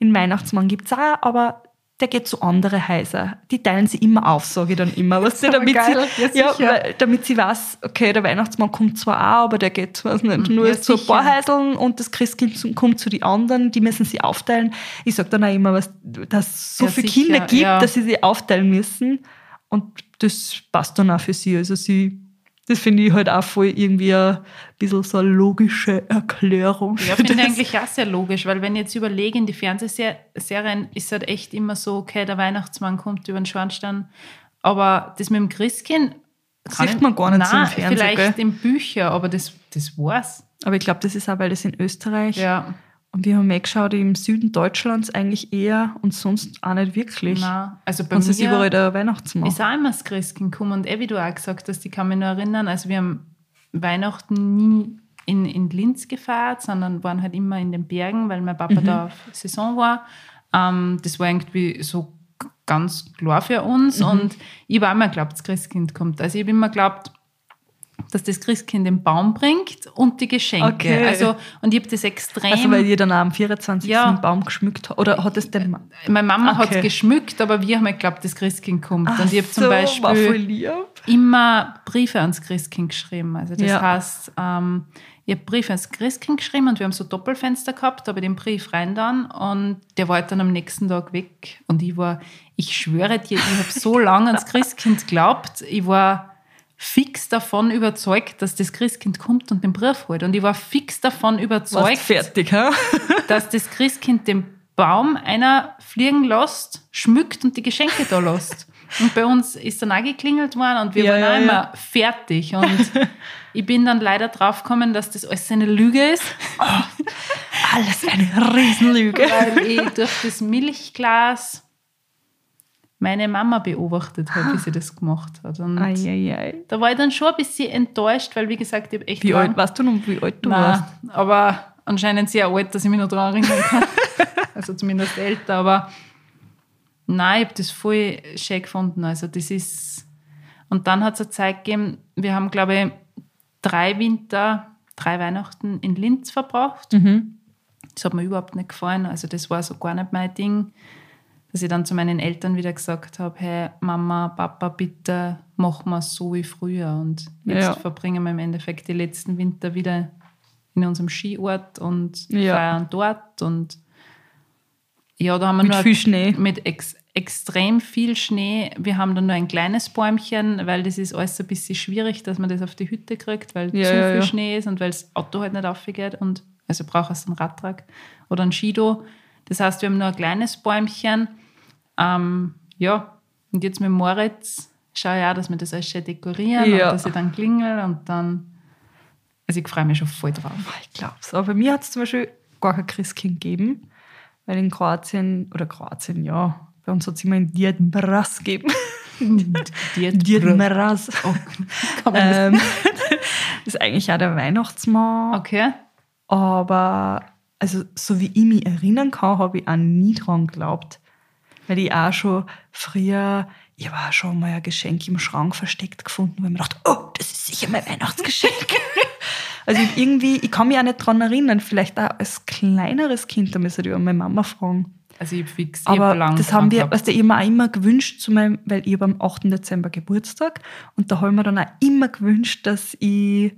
Den Weihnachtsmann gibt es auch, aber der geht zu anderen Häusern. Die teilen sie immer auf, sage ich dann immer. Weißt du, damit, geil. sie, Ja, ja, weil, damit sie weiß, okay, der Weihnachtsmann kommt zwar auch, aber der geht weiß nicht, nur Mhm. Ja, zu ein paar Häuseln und das Christkind kommt zu den anderen, die müssen sie aufteilen. Ich sage dann auch immer, was, dass es so Ja, viele sicher, Kinder gibt, dass sie sie aufteilen müssen. Und das passt dann auch für sie. Also sie, das finde ich halt auch voll irgendwie ein bisschen so eine logische Erklärung. Ja, finde ich eigentlich auch sehr logisch, weil wenn ich jetzt überlege, in die Fernsehserien ist halt echt immer so, okay, der Weihnachtsmann kommt über den Schornstein, aber das mit dem Christkind kann Sieht man gar nicht so im Nein, Fernsehen, vielleicht gell? in Büchern, aber das, das war's. Aber ich glaube, das ist auch, weil das in Österreich Ja, Und wir haben eh geschaut, im Süden Deutschlands eigentlich eher und sonst auch nicht wirklich. nein. Also bei Und es ist überall der Weihnachtsmann. ist auch immer das Christkind gekommen und eh, wie du auch gesagt hast, ich kann mich noch erinnern, also wir haben Weihnachten nie in, in Linz gefeiert, sondern waren halt immer in den Bergen, weil mein Papa da auf Saison war. Ähm, das war irgendwie so ganz klar für uns und ich habe immer geglaubt, das Christkind kommt. Also ich habe immer geglaubt, dass das Christkind den Baum bringt und die Geschenke. Okay. Also, und ich habe das extrem... also weil ihr dann auch am 24. Ja. den Baum geschmückt habt. Oder hat es der Ma meine Mama hat Okay. es geschmückt, aber wir haben halt geglaubt, das Christkind kommt. und ich habe zum so, Beispiel voll lieb. immer Briefe ans Christkind geschrieben. Also das Ja. heißt, ähm, ich habe Briefe ans Christkind geschrieben und wir haben so Doppelfenster gehabt, aber den Brief rein dann und der war halt dann am nächsten Tag weg. Und ich war, ich schwöre dir, ich habe so lange ans Christkind geglaubt, ich war fix davon überzeugt, dass das Christkind kommt und den Brief holt. Und ich war fix davon Warst überzeugt, fertig, dass das Christkind den Baum einer fliegen lässt, schmückt und die Geschenke da lässt. Und bei uns ist dann auch geklingelt worden und wir Ja, waren ja, auch ja. immer fertig. Und ich bin dann leider draufgekommen, dass das alles eine Lüge ist, Alles eine Riesenlüge. weil ich durch das Milchglas meine Mama beobachtet habe, wie sie das gemacht hat. Und Eieiei. da war ich dann schon ein bisschen enttäuscht, weil, wie gesagt, ich habe echt Wie lang- alt warst du noch? Wie alt du warst? Nein, aber anscheinend sehr alt, dass ich mich noch daran erinnern kann. also zumindest älter, aber nein, ich habe das voll schön gefunden. Also das ist... Und dann hat es eine Zeit gegeben, wir haben, glaube ich, drei Winter, drei Weihnachten in Linz verbracht. Mhm. Das hat mir überhaupt nicht gefallen. Also das war so gar nicht mein Ding. Dass ich dann zu meinen Eltern wieder gesagt habe, hey Mama, Papa, bitte machen wir es so wie früher. Und jetzt Ja. verbringen wir im Endeffekt die letzten Winter wieder in unserem Skiort und Ja. feiern dort. Und ja, da haben wir Mit nur viel Schnee. mit ex extrem viel Schnee. Wir haben dann nur ein kleines Bäumchen, weil das ist alles ein bisschen schwierig, dass man das auf die Hütte kriegt, weil Ja, zu ja, viel. Schnee ist und weil das Auto halt nicht aufgeht. Und also brauchst du einen Radtrag oder ein Skido. Das heißt, wir haben nur ein kleines Bäumchen. Ähm, ja, und jetzt mit Moritz schaue ich auch, dass wir das alles schön dekorieren Ja. und dass ich dann klingel und dann. Also ich freue mich schon voll drauf. Ich glaube es. Aber bei mir hat es zum Beispiel gar kein Christkind gegeben. Weil in Kroatien, oder Kroatien, ja, bei uns hat es immer ein Diet Mraz gegeben. Diet Mraz. Oh, Ähm, ist eigentlich auch der Weihnachtsmann. okay. Aber also, so wie ich mich erinnern kann, habe ich auch nie dran geglaubt. Weil ich auch schon früher, ich habe auch schon mal ein Geschenk im Schrank versteckt gefunden, weil ich mir dachte, oh, das ist sicher mein Weihnachtsgeschenk. also ich irgendwie, ich kann mich auch nicht dran erinnern, vielleicht auch als kleineres Kind, da müsste ich auch meine Mama fragen. Also ich habe fix, ich hab Aber lang das haben wir, geglaubt. also ich mir auch immer gewünscht, zu meinem, weil ich habe am 8. Dezember Geburtstag und da habe ich mir dann auch immer gewünscht, dass ich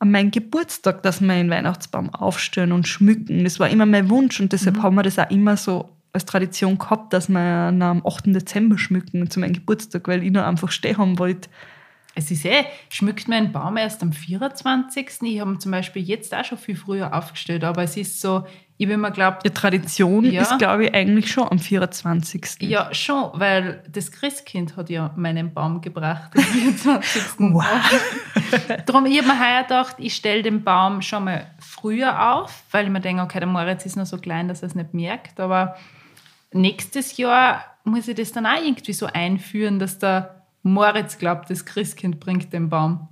an meinem Geburtstag, dass wir einen Weihnachtsbaum aufstellen und schmücken. Das war immer mein Wunsch und deshalb haben wir das auch immer so als Tradition gehabt, dass wir ihn am 8. Dezember schmücken zu meinem Geburtstag, weil ich noch einfach stehen haben wollte. Es ist eh, schmückt mir ein Baum erst am 24. Ich habe ihn zum Beispiel jetzt auch schon viel früher aufgestellt, aber es ist so, ich habe immer geglaubt, Die Tradition Ja. ist, glaube ich, eigentlich schon am 24. ja schon, weil das Christkind hat ja meinen Baum gebracht am 24. Wow. Darum, ich habe mir heuer gedacht, ich stelle den Baum schon mal früher auf, weil ich mir denke, okay, der Moritz ist noch so klein, dass er es nicht merkt, aber nächstes Jahr muss ich das dann auch irgendwie so einführen, dass der Moritz glaubt, das Christkind bringt den Baum.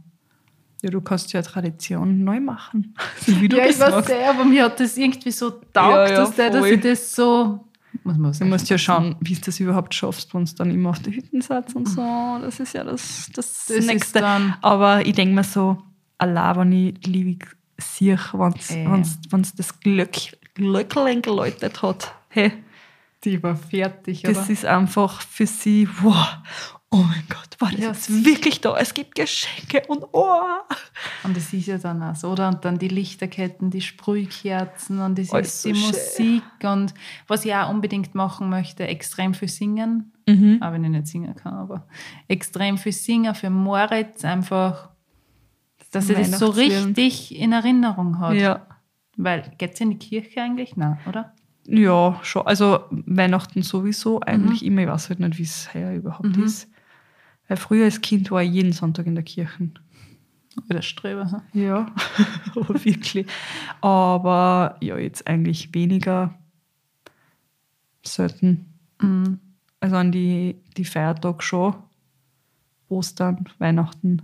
Ja, du kannst ja Tradition neu machen. So wie du ja, das ich weiß sagst. sehr, aber mir hat das irgendwie so taugt, Ja, ja, dass, der, dass ich das so. Muss man Du musst ja schauen, wie du das überhaupt schaffst, wenn du dann immer auf die Hütten sitzt und so. Das ist ja das, das, Das Nächste. Aber ich denke mir so, allein wenn ich liebig sehe, wenn es Äh. das Glöck, Glöcklein geläutet hat, hey, Die war fertig, Das aber ist einfach für sie, wow, oh mein Gott, war das Ja, jetzt wirklich da? Es gibt Geschenke und oh. und das ist ja dann auch so, oder? Und dann die Lichterketten, die Sprühkerzen und das Alles ist so die schön. Musik und was ich auch unbedingt machen möchte, extrem viel singen. Mhm. Auch wenn ich nicht singen kann, aber extrem viel singen für Moritz einfach, dass er das so richtig in Erinnerung hat. Ja. Weil, geht es in die Kirche eigentlich? Nein, oder? Ja, schon. Also Weihnachten sowieso eigentlich immer. Ich weiß halt nicht, wie es heuer überhaupt ist. Weil früher als Kind war ich jeden Sonntag in der Kirche. Oder Ströber. hm? Ja, aber wirklich. Aber ja, jetzt eigentlich weniger selten. Mhm. Also an die, die Feiertage schon. Ostern, Weihnachten.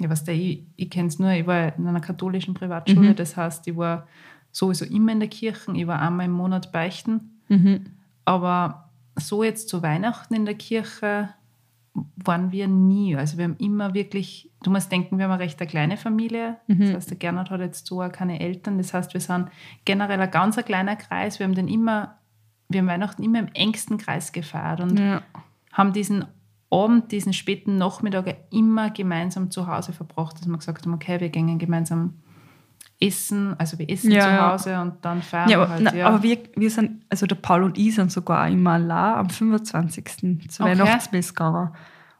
Ja, was der, ich, ich kenne es nur, ich war in einer katholischen Privatschule, Mhm. das heißt, ich war sowieso immer in der Kirche, ich war einmal im Monat beichten, Mhm. aber so jetzt zu Weihnachten in der Kirche waren wir nie. Also wir haben immer wirklich, du musst denken, wir haben eine recht eine kleine Familie, Mhm. das heißt, der Gernot hat jetzt so auch keine Eltern, das heißt, wir sind generell ein ganz ein kleiner Kreis, wir haben den immer, wir haben Weihnachten immer im engsten Kreis gefeiert und Ja. haben diesen Abend, diesen späten Nachmittag immer gemeinsam zu Hause verbracht, dass wir gesagt haben, okay, wir gehen gemeinsam essen, also wir essen Ja, zu. Hause und dann feiern Ja, wir aber, halt. na, ja. aber wir, wir sind, also der Paul und ich sind sogar immer allein am 25. zur Okay. Weihnachtsmesse gegangen.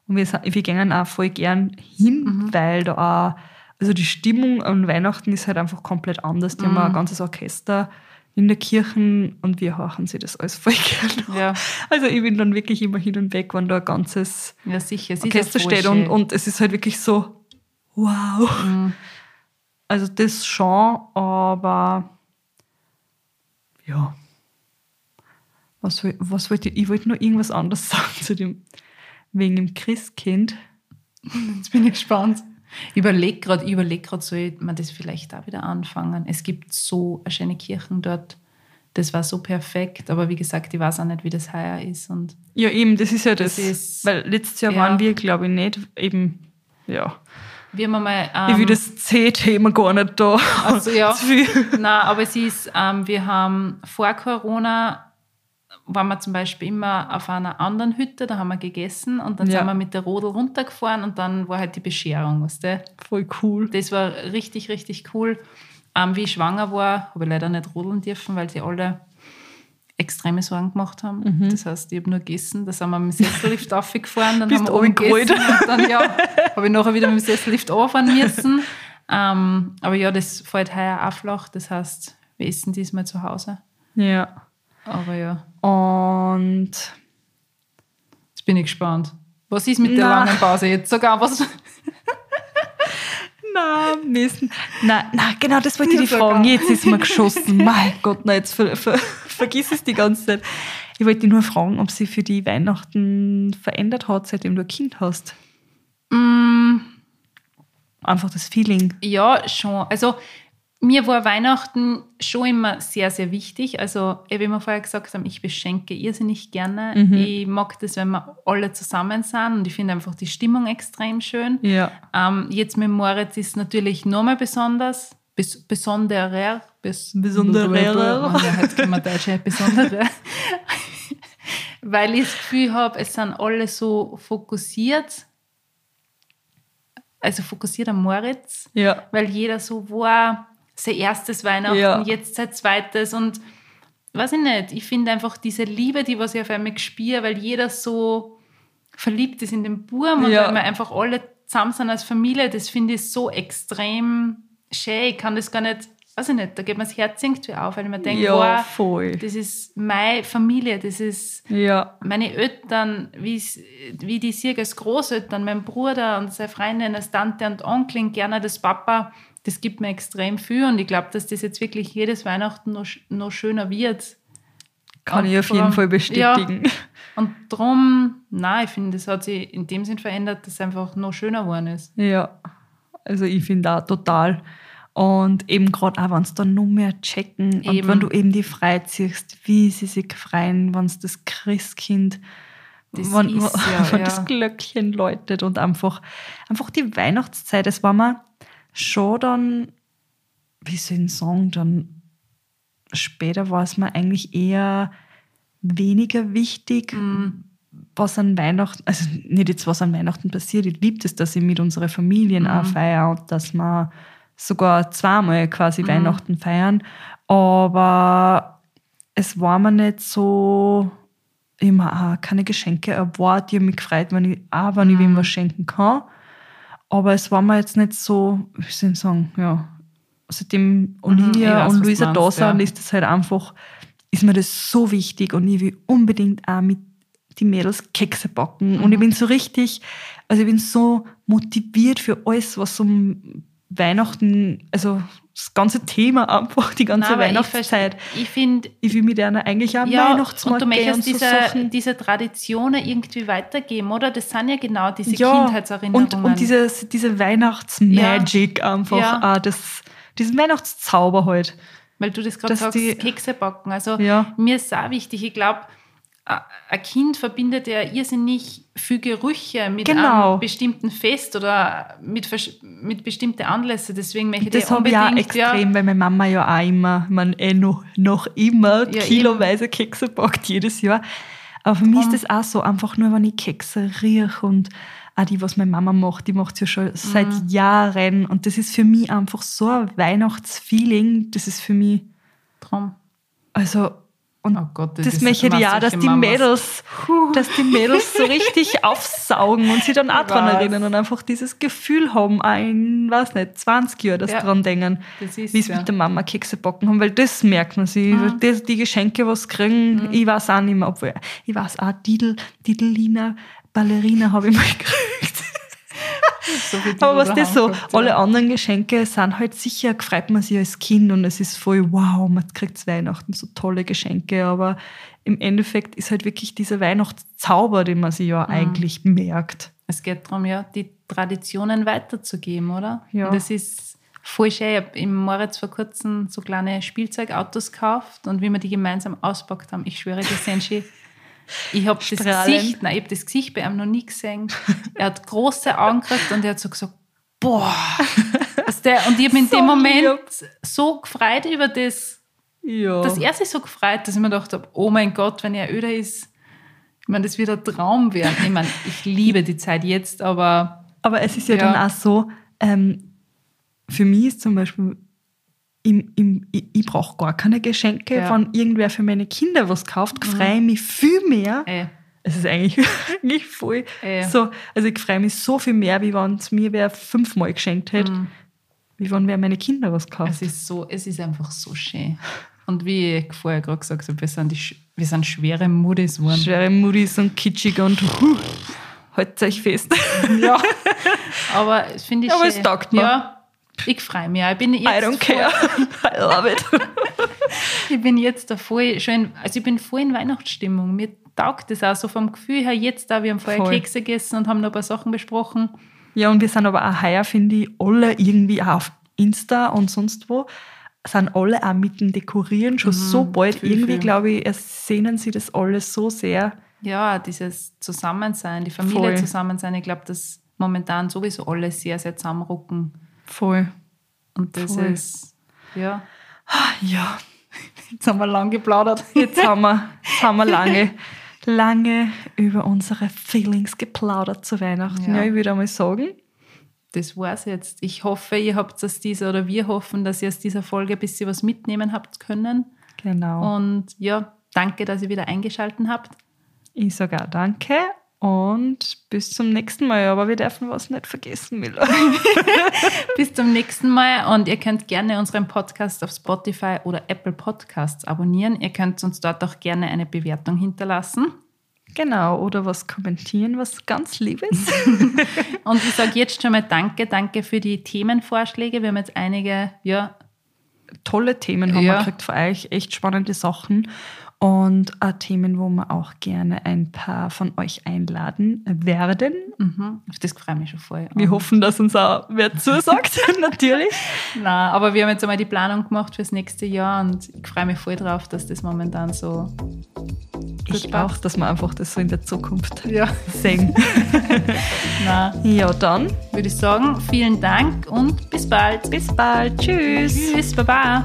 Und wir, sind, wir gehen auch voll gern hin, Mhm. weil da auch, also die Stimmung an Weihnachten ist halt einfach komplett anders. Die haben Mhm. ein ganzes Orchester in der Kirche und wir hören sie das alles voll gern. Ja. Also ich bin dann wirklich immer hin und weg, wenn da ein ganzes ja, sicher. Orchester steht und, und es ist halt wirklich so, wow. Mhm. Also das schon, aber ja. Was, was wollte ich? Ich wollte nur irgendwas anderes sagen zu dem, wegen dem Christkind. Jetzt bin ich gespannt. Ich überlege gerade, überleg grad, soll man das vielleicht auch wieder anfangen? Es gibt so eine schöne Kirchen dort. Das war so perfekt, aber wie gesagt, ich weiß auch nicht, wie das heuer ist. Und Ja, eben, das ist ja das. Das ist- weil letztes Jahr ja. waren wir, glaube ich, nicht eben, ja. Wir haben einmal. ich will ähm, das C-Thema gar nicht da. Also ja. Nein, aber es ist, ähm, wir haben vor Corona waren wir zum Beispiel immer auf einer anderen Hütte, da haben wir gegessen und dann Ja. sind wir mit der Rodel runtergefahren und dann war halt die Bescherung, weißt du? Voll cool. Das war richtig, richtig cool. Ähm, wie ich schwanger war, habe ich leider nicht rodeln dürfen, weil sie alle extreme Sorgen gemacht haben. Mhm. Das heißt, ich habe nur gegessen, da sind wir mit dem Sessellift aufgefahren, dann Bist haben wir oben gegessen und dann ja, habe ich nachher wieder mit dem Sessellift runterfahren müssen. Ähm, aber ja, das fällt heuer auch flach, das heißt, wir essen diesmal zu Hause. Ja. Aber ja, Und jetzt bin ich gespannt. Was ist mit der langen Pause jetzt? Sogar was? Na, müssen. Na, na, genau, das wollte ich dich sogar. fragen. Jetzt ist mir geschossen. mein Gott, na, jetzt ver, ver, vergiss es die ganze Zeit. Ich wollte dich nur fragen, ob sie für die Weihnachten verändert hat, seitdem du ein Kind hast. Mm, Einfach das Feeling. Ja, schon. Also mir war Weihnachten schon immer sehr, sehr wichtig. Also, wie wir vorher gesagt haben, ich beschenke irrsinnig gerne. Mhm. Ich mag das, wenn wir alle zusammen sind und ich finde einfach die Stimmung extrem schön. Ja. Ähm, jetzt mit Moritz ist natürlich nochmal besonders. Bes besonderer. Bes Besonderer. Jetzt können wir Deutsch, besonderer. Weil ich das Gefühl habe, es sind alle so fokussiert. Also fokussiert am Moritz Ja. weil jeder so war, sein erstes Weihnachten, Ja. jetzt sein zweites und weiß ich nicht, ich finde einfach diese Liebe, die was ich auf einmal gespüre, weil jeder so verliebt ist in den Burm und Ja. weil wir einfach alle zusammen sind als Familie, das finde ich so extrem schön, ich kann das gar nicht, weiß ich nicht, da geht mir das Herz irgendwie auf, weil ich mir denke, Ja, wow, voll. das ist meine Familie, das ist Ja. meine Eltern, wie die sie als Großeltern, mein Bruder und seine Freundin als Tante und Onkel, gerne das Papa, das gibt mir extrem viel und ich glaube, dass das jetzt wirklich jedes Weihnachten noch, noch schöner wird. Kann Und ich auf vor jeden Fall bestätigen. Ja, und darum, nein, ich finde, das hat sich in dem Sinn verändert, dass es einfach noch schöner geworden ist. Ja, also ich finde auch total. Und eben gerade auch, wenn sie dann noch mehr checken und Eben. wenn du eben die freiziehst, wie sie sich freuen, wenn es das Christkind, Das wenn, ist ja, wenn ja. das Glöckchen läutet und einfach, einfach die Weihnachtszeit, das war mir schon dann, wie soll ich sagen, dann später war es mir eigentlich eher weniger wichtig, Mhm. was an Weihnachten, also nicht jetzt, was an Weihnachten passiert. Ich liebe es, dass ich mit unseren Familien auch feiere und dass wir sogar zweimal quasi Weihnachten feiern. Aber es war mir nicht so, immer auch keine Geschenke erwartet. Ich habe mich gefreut, wenn ich, auch wenn ich wem was schenken kann. Aber es war mir jetzt nicht so, wie soll ich sagen, ja, seitdem ich Olivia weiß, und Luisa da sind, ja. ist das halt einfach, ist mir das so wichtig und ich will unbedingt auch mit die Mädels Kekse backen. Und Mhm. ich bin so richtig, also ich bin so motiviert für alles, was um Weihnachten, also das ganze Thema einfach, die ganze Nein, ich Weihnachtszeit. verste- Ich finde, Ich will mit einer eigentlich auch am ja, Weihnachtsmarkt und du möchtest so diese, Sachen. diese Traditionen irgendwie weitergeben, oder? Das sind ja genau diese ja, Kindheitserinnerungen. und, und diese, diese Weihnachtsmagic einfach, Ja. auch das, diesen Weihnachtszauber halt. Weil du das gerade sagst, die- Kekse backen. Also Ja. mir ist auch wichtig, ich glaube, ein Kind verbindet ja irrsinnig viel Gerüche mit Genau. einem bestimmten Fest oder mit, mit bestimmten Anlässen. Deswegen möchte Das ich habe ich unbedingt, extrem, weil meine Mama ja auch immer, man eh noch, noch immer Ja, kiloweise Kekse backt jedes Jahr. Aber für mich ist das auch so, einfach nur, wenn ich Kekse rieche und auch die, was meine Mama macht, die macht ja schon seit Mhm. Jahren und das ist für mich einfach so ein Weihnachtsfeeling, das ist für mich, Drum. also und Oh Gott, das, ist möchte ich ja, dass die Mamas. Mädels, dass die Mädels so richtig aufsaugen und sich dann auch dran weiß. erinnern und einfach dieses Gefühl haben, ein, weiß nicht, 20 Jahre, dass Ja. dran denken, Das wie sie ja. mit der Mama Kekse backen haben, weil das merkt man sich. Mhm. Das, die Geschenke, was sie kriegen, ich weiß auch nicht mehr, obwohl, ich weiß auch, Didel, Didelina, Ballerina habe ich mal gekriegt. So Aber was das so, ja. alle anderen Geschenke sind halt sicher, freut man sich als Kind und es ist voll wow, man kriegt zu Weihnachten so tolle Geschenke, aber im Endeffekt ist halt wirklich dieser Weihnachtszauber, den man sich ja Mhm. eigentlich merkt. Es geht darum, ja, die Traditionen weiterzugeben, oder? Ja. Und das ist voll schön. Ich habe im Moritz vor kurzem so kleine Spielzeugautos gekauft und wie wir die gemeinsam auspackt haben, ich schwöre, die sind schön. Ich habe das. Gesicht, nein, ich habe das Gesicht bei ihm noch nie gesehen. Er hat große Augen gekriegt und er hat so gesagt, boah. Der, und ich habe in So dem Moment lieb. so gefreut über das, Ja. dass er sich so gefreut, dass ich mir gedacht habe, oh mein Gott, wenn er öder ist, ich meine, das wird ein Traum werden. Ich meine, ich liebe die Zeit jetzt, aber Aber es ist ja, Ja. dann auch so, ähm, für mich ist zum Beispiel, im, ich, ich brauche gar keine Geschenke. Ja. Wenn irgendwer für meine Kinder was kauft, freue ich mich viel mehr. Es ist eigentlich, eigentlich voll Ja. so. Also ich freue mich so viel mehr, wie wenn es mir wer fünfmal geschenkt hätte, wie wenn wer meine Kinder was kauft. es ist so, es ist einfach so schön. Und wie ich vorher gerade gesagt habe, wir sind, die, wir sind schwere Muddis geworden. Schwere Moody's und kitschig und huh, haltet euch fest. Ja. Aber finde ich Aber schön. es taugt mir. Ja, ich freue mich. Ich bin jetzt I don't care. I love it. Ich bin jetzt da voll schon, also ich bin voll in Weihnachtsstimmung. Mir taugt das auch so vom Gefühl her jetzt da. Wir haben vorher Voll. Kekse gegessen und haben noch ein paar Sachen besprochen. Ja, und wir sind aber auch heuer, finde ich, alle irgendwie auch auf Insta und sonst wo, sind alle auch mit dem Dekorieren schon so bald. Mhm. viel, irgendwie, glaube ich, sehnen sie das alles so sehr. Ja, dieses Zusammensein, die Familie Voll. zusammensein. Ich glaube, dass momentan sowieso alle sehr, sehr zusammenrucken. Voll. Und das Voll. ist, ja. Ja, Jetzt haben wir lang geplaudert. jetzt haben wir, jetzt haben wir lange, lange über unsere Feelings geplaudert zu Weihnachten. Ja. Ja, ich würde einmal sagen, Das war's jetzt. Ich hoffe, ihr habt aus dieser, oder wir hoffen, dass ihr aus dieser Folge ein bisschen was mitnehmen habt können. genau. Und ja, danke, dass ihr wieder eingeschaltet habt. Ich sage auch danke und bis zum nächsten Mal. Aber wir dürfen was nicht vergessen, Miller. Bis zum nächsten Mal und ihr könnt gerne unseren Podcast auf Spotify oder Apple Podcasts abonnieren. Ihr könnt uns dort auch gerne eine Bewertung hinterlassen. genau, oder was kommentieren, was ganz Liebes. Und ich sage jetzt schon mal Danke, danke für die Themenvorschläge. Wir haben jetzt einige, ja, tolle Themen haben Ja. wir gekriegt von euch, echt spannende Sachen und auch Themen, wo wir auch gerne ein paar von euch einladen werden. mhm, auf das freue ich mich schon voll. Wir hoffen, dass uns auch wer zusagt, natürlich. Nein, aber wir haben jetzt einmal die Planung gemacht fürs nächste Jahr und ich freue mich voll drauf, dass das momentan so Ich passt. auch, dass wir einfach das so in der Zukunft ja. sehen. Na, ja, dann würde ich sagen, vielen Dank und bis bald. bis bald. Tschüss. Tschüss, Baba.